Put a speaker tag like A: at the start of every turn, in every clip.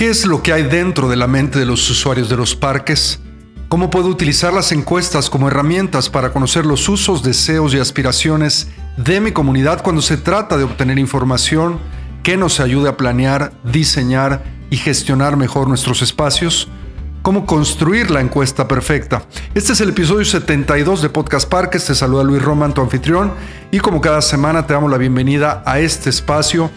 A: ¿Qué es lo que hay dentro de la mente de los usuarios de los parques? ¿Cómo puedo utilizar las encuestas como herramientas para conocer los usos, deseos y aspiraciones de mi comunidad cuando se trata de obtener información que nos ayude a planear, diseñar y gestionar mejor nuestros espacios? ¿Cómo construir la encuesta perfecta? Este es el episodio 72 de Podcast Parques. Te saluda Luis Roman, tu anfitrión, y como cada semana te damos la bienvenida a este espacio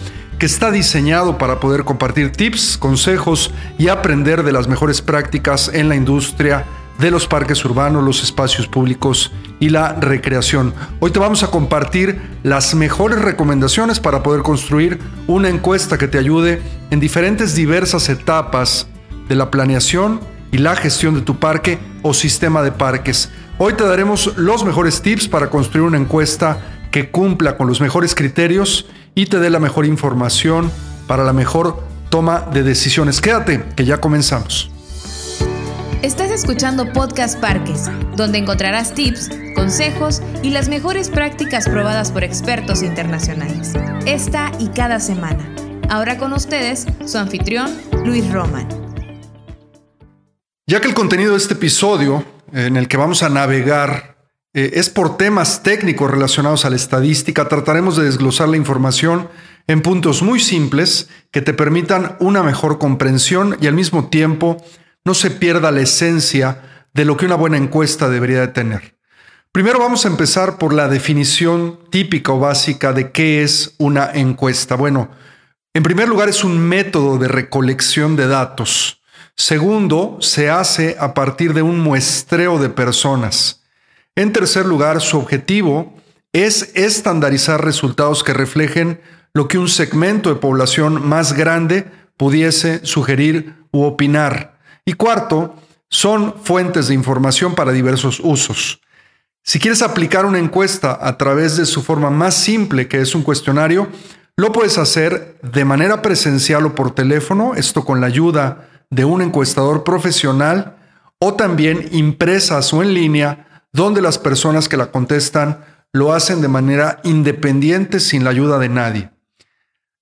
A: que está diseñado para poder compartir tips, consejos y aprender de las mejores prácticas en la industria de los parques urbanos, los espacios públicos y la recreación. Hoy te vamos a compartir las mejores recomendaciones para poder construir una encuesta que te ayude en diferentes diversas etapas de la planeación y la gestión de tu parque o sistema de parques. Hoy te daremos los mejores tips para construir una encuesta que cumpla con los mejores criterios y te dé la mejor información para la mejor toma de decisiones. Quédate, que ya comenzamos.
B: Estás escuchando Podcast Parques, donde encontrarás tips, consejos y las mejores prácticas probadas por expertos internacionales. Esta y cada semana. Ahora con ustedes, su anfitrión, Luis Roman.
A: Ya que el contenido de este episodio, en el que vamos a navegar eh, es por temas técnicos relacionados a la estadística. Trataremos de desglosar la información en puntos muy simples que te permitan una mejor comprensión y al mismo tiempo no se pierda la esencia de lo que una buena encuesta debería de tener. Primero vamos a empezar por la definición típica o básica de qué es una encuesta. Bueno, en primer lugar es un método de recolección de datos. Segundo, se hace a partir de un muestreo de personas. En tercer lugar, su objetivo es estandarizar resultados que reflejen lo que un segmento de población más grande pudiese sugerir u opinar. Y cuarto, son fuentes de información para diversos usos. Si quieres aplicar una encuesta a través de su forma más simple, que es un cuestionario, lo puedes hacer de manera presencial o por teléfono, esto con la ayuda de un encuestador profesional, o también impresas o en línea donde las personas que la contestan lo hacen de manera independiente sin la ayuda de nadie.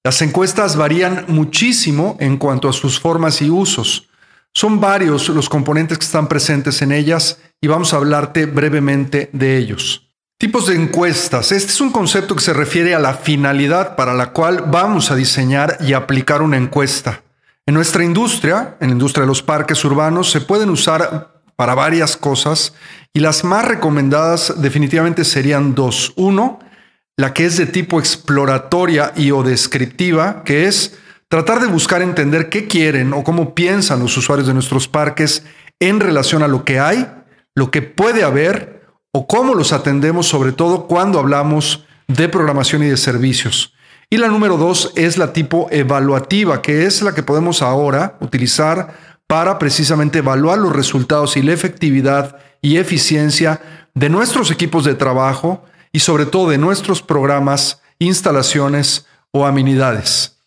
A: Las encuestas varían muchísimo en cuanto a sus formas y usos. Son varios los componentes que están presentes en ellas y vamos a hablarte brevemente de ellos. Tipos de encuestas. Este es un concepto que se refiere a la finalidad para la cual vamos a diseñar y aplicar una encuesta. En nuestra industria, en la industria de los parques urbanos, se pueden usar para varias cosas y las más recomendadas definitivamente serían dos. Uno, la que es de tipo exploratoria y o descriptiva, que es tratar de buscar entender qué quieren o cómo piensan los usuarios de nuestros parques en relación a lo que hay, lo que puede haber o cómo los atendemos, sobre todo cuando hablamos de programación y de servicios. Y la número dos es la tipo evaluativa, que es la que podemos ahora utilizar para precisamente evaluar los resultados y la efectividad y eficiencia de nuestros equipos de trabajo y sobre todo de nuestros programas, instalaciones o amenidades.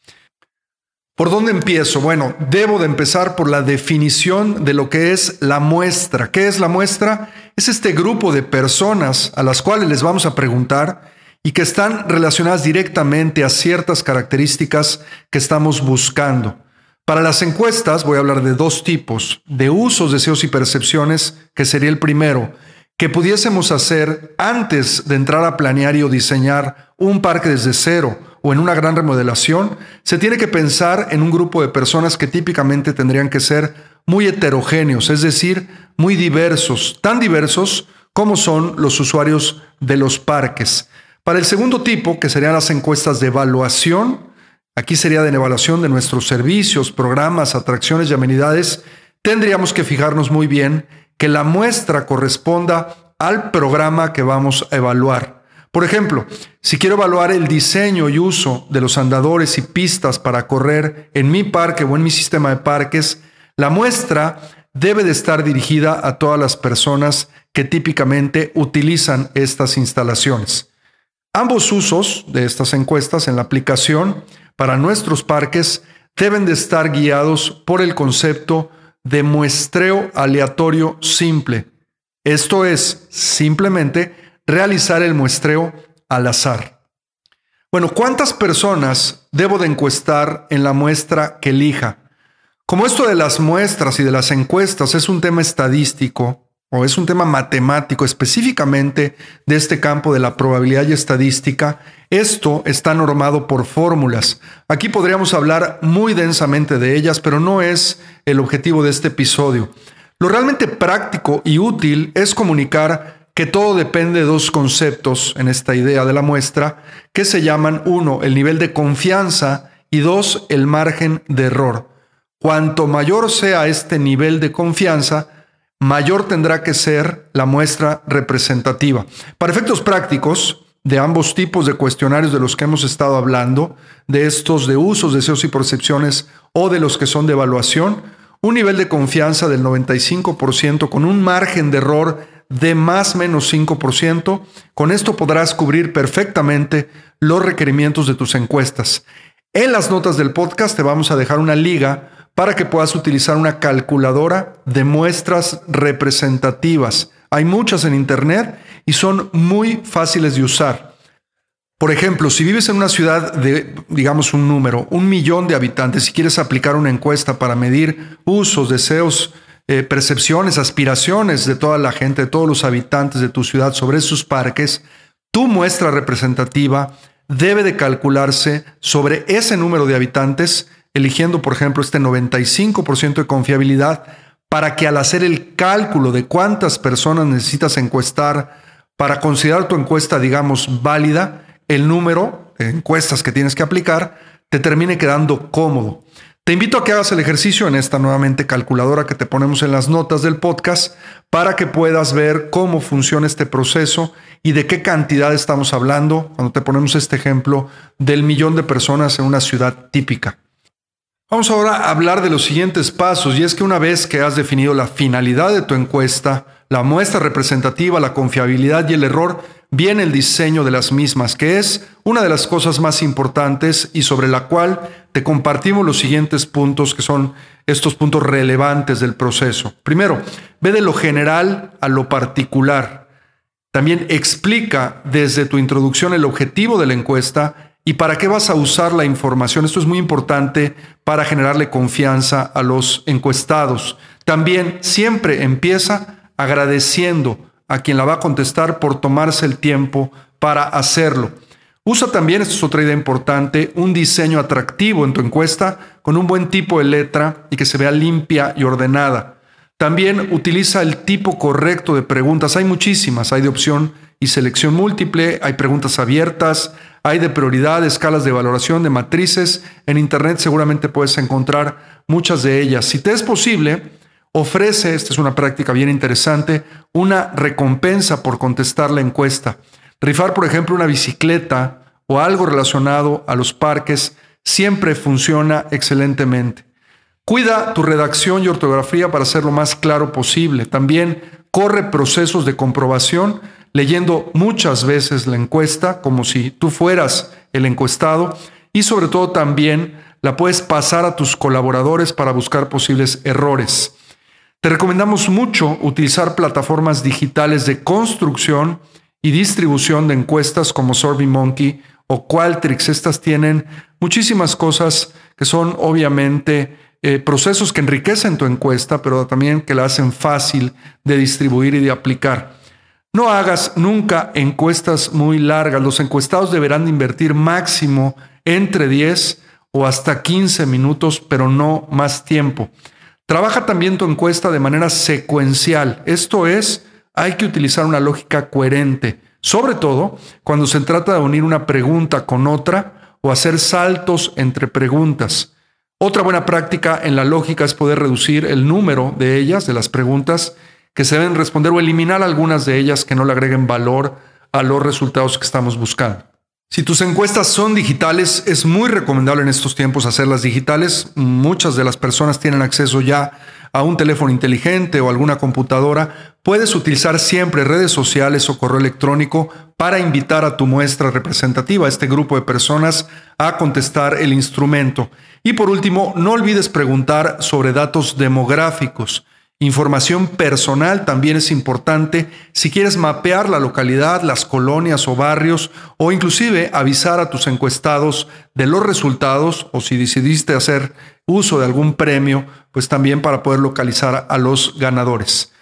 A: ¿Por dónde empiezo? Bueno, debo de empezar por la definición de lo que es la muestra. ¿Qué es la muestra? Es este grupo de personas a las cuales les vamos a preguntar y que están relacionadas directamente a ciertas características que estamos buscando. Para las encuestas voy a hablar de dos tipos, de usos, deseos y percepciones, que sería el primero, que pudiésemos hacer antes de entrar a planear y o diseñar un parque desde cero o en una gran remodelación, se tiene que pensar en un grupo de personas que típicamente tendrían que ser muy heterogéneos, es decir, muy diversos, tan diversos como son los usuarios de los parques. Para el segundo tipo, que serían las encuestas de evaluación, aquí sería de evaluación de nuestros servicios, programas, atracciones y amenidades, tendríamos que fijarnos muy bien que la muestra corresponda al programa que vamos a evaluar. Por ejemplo, si quiero evaluar el diseño y uso de los andadores y pistas para correr en mi parque o en mi sistema de parques, la muestra debe de estar dirigida a todas las personas que típicamente utilizan estas instalaciones. Ambos usos de estas encuestas en la aplicación para nuestros parques deben de estar guiados por el concepto de muestreo aleatorio simple. Esto es simplemente realizar el muestreo al azar. Bueno, ¿cuántas personas debo de encuestar en la muestra que elija? Como esto de las muestras y de las encuestas es un tema estadístico es un tema matemático específicamente de este campo de la probabilidad y estadística, esto está normado por fórmulas. Aquí podríamos hablar muy densamente de ellas, pero no es el objetivo de este episodio. Lo realmente práctico y útil es comunicar que todo depende de dos conceptos en esta idea de la muestra, que se llaman uno, el nivel de confianza y dos, el margen de error. Cuanto mayor sea este nivel de confianza, mayor tendrá que ser la muestra representativa. Para efectos prácticos, de ambos tipos de cuestionarios de los que hemos estado hablando, de estos de usos, deseos y percepciones o de los que son de evaluación, un nivel de confianza del 95% con un margen de error de más menos 5%, con esto podrás cubrir perfectamente los requerimientos de tus encuestas. En las notas del podcast te vamos a dejar una liga para que puedas utilizar una calculadora de muestras representativas. Hay muchas en Internet y son muy fáciles de usar. Por ejemplo, si vives en una ciudad de, digamos, un número, un millón de habitantes y quieres aplicar una encuesta para medir usos, deseos, eh, percepciones, aspiraciones de toda la gente, de todos los habitantes de tu ciudad sobre sus parques, tu muestra representativa debe de calcularse sobre ese número de habitantes eligiendo, por ejemplo, este 95% de confiabilidad para que al hacer el cálculo de cuántas personas necesitas encuestar para considerar tu encuesta, digamos, válida, el número de encuestas que tienes que aplicar te termine quedando cómodo. Te invito a que hagas el ejercicio en esta nuevamente calculadora que te ponemos en las notas del podcast para que puedas ver cómo funciona este proceso y de qué cantidad estamos hablando cuando te ponemos este ejemplo del millón de personas en una ciudad típica. Vamos ahora a hablar de los siguientes pasos y es que una vez que has definido la finalidad de tu encuesta, la muestra representativa, la confiabilidad y el error, viene el diseño de las mismas, que es una de las cosas más importantes y sobre la cual te compartimos los siguientes puntos que son estos puntos relevantes del proceso. Primero, ve de lo general a lo particular. También explica desde tu introducción el objetivo de la encuesta ¿Y para qué vas a usar la información? Esto es muy importante para generarle confianza a los encuestados. También siempre empieza agradeciendo a quien la va a contestar por tomarse el tiempo para hacerlo. Usa también, esto es otra idea importante, un diseño atractivo en tu encuesta con un buen tipo de letra y que se vea limpia y ordenada. También utiliza el tipo correcto de preguntas. Hay muchísimas, hay de opción y selección múltiple, hay preguntas abiertas, hay de prioridad, escalas de valoración, de matrices. En Internet seguramente puedes encontrar muchas de ellas. Si te es posible, ofrece, esta es una práctica bien interesante, una recompensa por contestar la encuesta. Rifar, por ejemplo, una bicicleta o algo relacionado a los parques siempre funciona excelentemente. Cuida tu redacción y ortografía para ser lo más claro posible. También corre procesos de comprobación leyendo muchas veces la encuesta como si tú fueras el encuestado y sobre todo también la puedes pasar a tus colaboradores para buscar posibles errores. Te recomendamos mucho utilizar plataformas digitales de construcción y distribución de encuestas como SurveyMonkey o Qualtrics. Estas tienen muchísimas cosas que son obviamente eh, procesos que enriquecen tu encuesta, pero también que la hacen fácil de distribuir y de aplicar. No hagas nunca encuestas muy largas. Los encuestados deberán invertir máximo entre 10 o hasta 15 minutos, pero no más tiempo. Trabaja también tu encuesta de manera secuencial. Esto es, hay que utilizar una lógica coherente, sobre todo cuando se trata de unir una pregunta con otra o hacer saltos entre preguntas. Otra buena práctica en la lógica es poder reducir el número de ellas, de las preguntas, que se deben responder o eliminar algunas de ellas que no le agreguen valor a los resultados que estamos buscando. Si tus encuestas son digitales, es muy recomendable en estos tiempos hacerlas digitales. Muchas de las personas tienen acceso ya a un teléfono inteligente o alguna computadora. Puedes utilizar siempre redes sociales o correo electrónico para invitar a tu muestra representativa, a este grupo de personas, a contestar el instrumento. Y por último, no olvides preguntar sobre datos demográficos Información personal también es importante si quieres mapear la localidad, las colonias o barrios o inclusive avisar a tus encuestados de los resultados o si decidiste hacer uso de algún premio, pues también para poder localizar a los ganadores.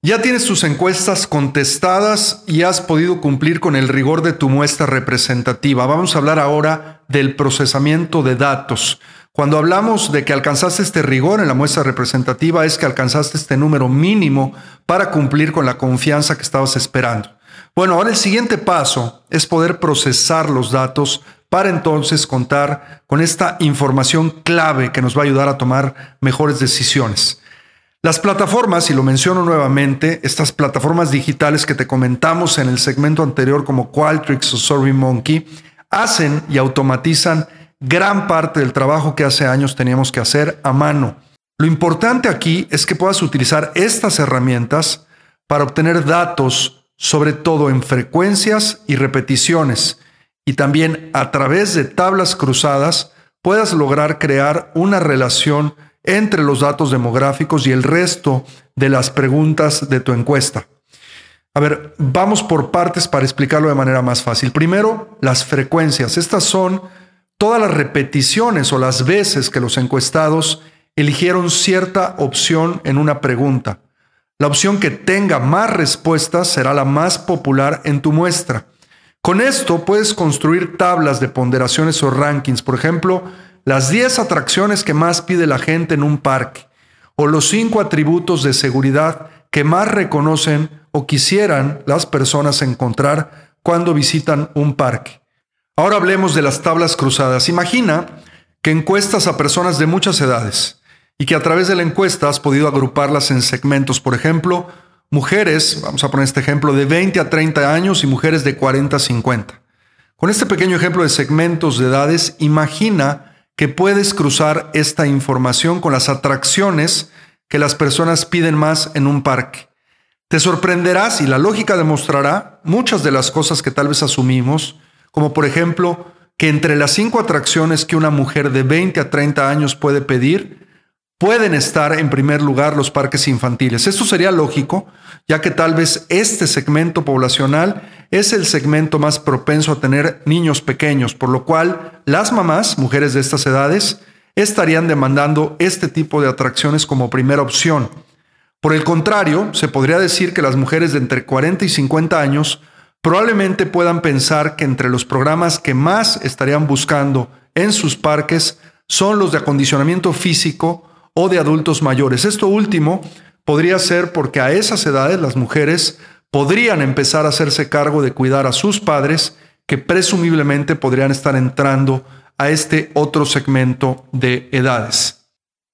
A: Ya tienes tus encuestas contestadas y has podido cumplir con el rigor de tu muestra representativa. Vamos a hablar ahora del procesamiento de datos. Cuando hablamos de que alcanzaste este rigor en la muestra representativa es que alcanzaste este número mínimo para cumplir con la confianza que estabas esperando. Bueno, ahora el siguiente paso es poder procesar los datos para entonces contar con esta información clave que nos va a ayudar a tomar mejores decisiones. Las plataformas, y lo menciono nuevamente, estas plataformas digitales que te comentamos en el segmento anterior como Qualtrics o SurveyMonkey, hacen y automatizan gran parte del trabajo que hace años teníamos que hacer a mano. Lo importante aquí es que puedas utilizar estas herramientas para obtener datos, sobre todo en frecuencias y repeticiones, y también a través de tablas cruzadas puedas lograr crear una relación entre los datos demográficos y el resto de las preguntas de tu encuesta. A ver, vamos por partes para explicarlo de manera más fácil. Primero, las frecuencias. Estas son todas las repeticiones o las veces que los encuestados eligieron cierta opción en una pregunta. La opción que tenga más respuestas será la más popular en tu muestra. Con esto puedes construir tablas de ponderaciones o rankings. Por ejemplo, las 10 atracciones que más pide la gente en un parque, o los 5 atributos de seguridad que más reconocen o quisieran las personas encontrar cuando visitan un parque. Ahora hablemos de las tablas cruzadas. Imagina que encuestas a personas de muchas edades y que a través de la encuesta has podido agruparlas en segmentos. Por ejemplo, mujeres, vamos a poner este ejemplo, de 20 a 30 años y mujeres de 40 a 50. Con este pequeño ejemplo de segmentos de edades, imagina que puedes cruzar esta información con las atracciones que las personas piden más en un parque. Te sorprenderás y la lógica demostrará muchas de las cosas que tal vez asumimos, como por ejemplo que entre las cinco atracciones que una mujer de 20 a 30 años puede pedir, pueden estar en primer lugar los parques infantiles. Esto sería lógico, ya que tal vez este segmento poblacional es el segmento más propenso a tener niños pequeños, por lo cual las mamás, mujeres de estas edades, estarían demandando este tipo de atracciones como primera opción. Por el contrario, se podría decir que las mujeres de entre 40 y 50 años probablemente puedan pensar que entre los programas que más estarían buscando en sus parques son los de acondicionamiento físico o de adultos mayores. Esto último podría ser porque a esas edades las mujeres podrían empezar a hacerse cargo de cuidar a sus padres que presumiblemente podrían estar entrando a este otro segmento de edades.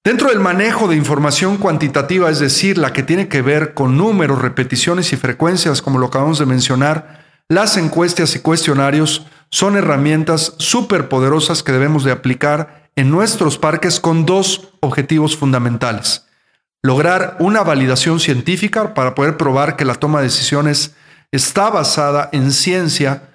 A: Dentro del manejo de información cuantitativa, es decir, la que tiene que ver con números, repeticiones y frecuencias, como lo acabamos de mencionar, las encuestas y cuestionarios son herramientas súper poderosas que debemos de aplicar en nuestros parques con dos objetivos fundamentales. Lograr una validación científica para poder probar que la toma de decisiones está basada en ciencia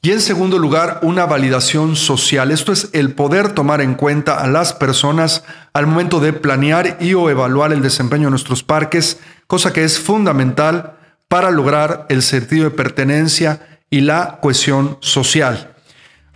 A: y en segundo lugar, una validación social. Esto es el poder tomar en cuenta a las personas al momento de planear y o evaluar el desempeño de nuestros parques, cosa que es fundamental para lograr el sentido de pertenencia y la cohesión social.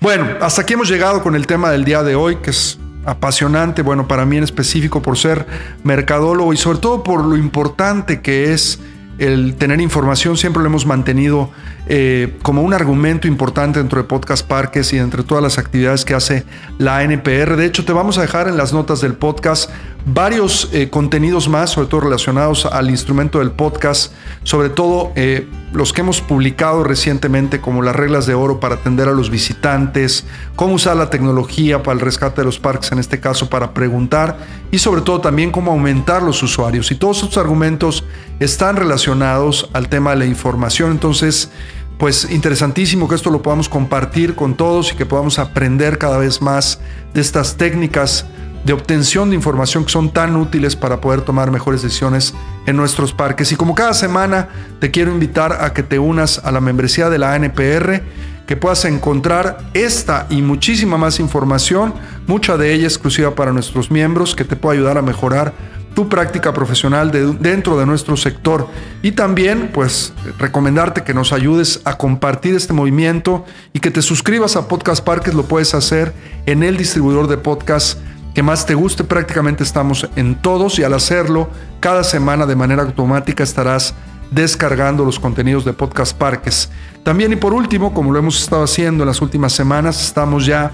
A: Bueno, hasta aquí hemos llegado con el tema del día de hoy, que es apasionante, bueno, para mí en específico por ser mercadólogo y sobre todo por lo importante que es el tener información, siempre lo hemos mantenido eh, como un argumento importante dentro de Podcast Parques y entre todas las actividades que hace la NPR. De hecho, te vamos a dejar en las notas del podcast varios eh, contenidos más, sobre todo relacionados al instrumento del podcast, sobre todo eh, los que hemos publicado recientemente, como las reglas de oro para atender a los visitantes, cómo usar la tecnología para el rescate de los parques, en este caso para preguntar, y sobre todo también cómo aumentar los usuarios. Y todos estos argumentos están relacionados al tema de la información. Entonces, pues interesantísimo que esto lo podamos compartir con todos y que podamos aprender cada vez más de estas técnicas de obtención de información que son tan útiles para poder tomar mejores decisiones en nuestros parques. Y como cada semana te quiero invitar a que te unas a la membresía de la ANPR, que puedas encontrar esta y muchísima más información, mucha de ella exclusiva para nuestros miembros, que te puede ayudar a mejorar tu práctica profesional dentro de nuestro sector y también pues recomendarte que nos ayudes a compartir este movimiento y que te suscribas a Podcast Parques, lo puedes hacer en el distribuidor de podcast que más te guste, prácticamente estamos en todos y al hacerlo cada semana de manera automática estarás descargando los contenidos de Podcast Parques. También y por último, como lo hemos estado haciendo en las últimas semanas, estamos ya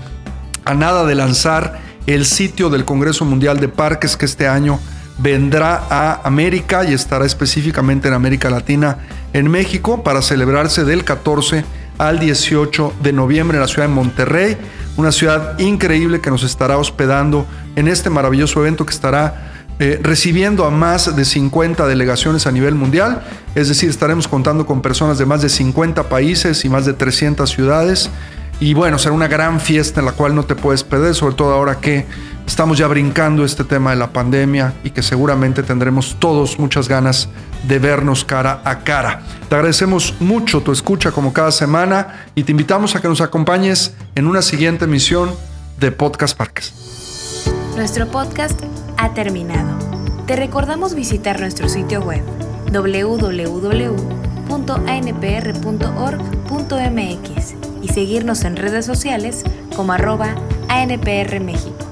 A: a nada de lanzar el sitio del Congreso Mundial de Parques que este año vendrá a América y estará específicamente en América Latina, en México, para celebrarse del 14 al 18 de noviembre en la ciudad de Monterrey, una ciudad increíble que nos estará hospedando en este maravilloso evento que estará eh, recibiendo a más de 50 delegaciones a nivel mundial, es decir, estaremos contando con personas de más de 50 países y más de 300 ciudades. Y bueno, será una gran fiesta en la cual no te puedes perder, sobre todo ahora que estamos ya brincando este tema de la pandemia y que seguramente tendremos todos muchas ganas de vernos cara a cara. Te agradecemos mucho tu escucha como cada semana y te invitamos a que nos acompañes en una siguiente emisión de Podcast Parques.
B: Nuestro podcast ha terminado. Te recordamos visitar nuestro sitio web www.anpr.org.mx y seguirnos en redes sociales como arroba ANPR México.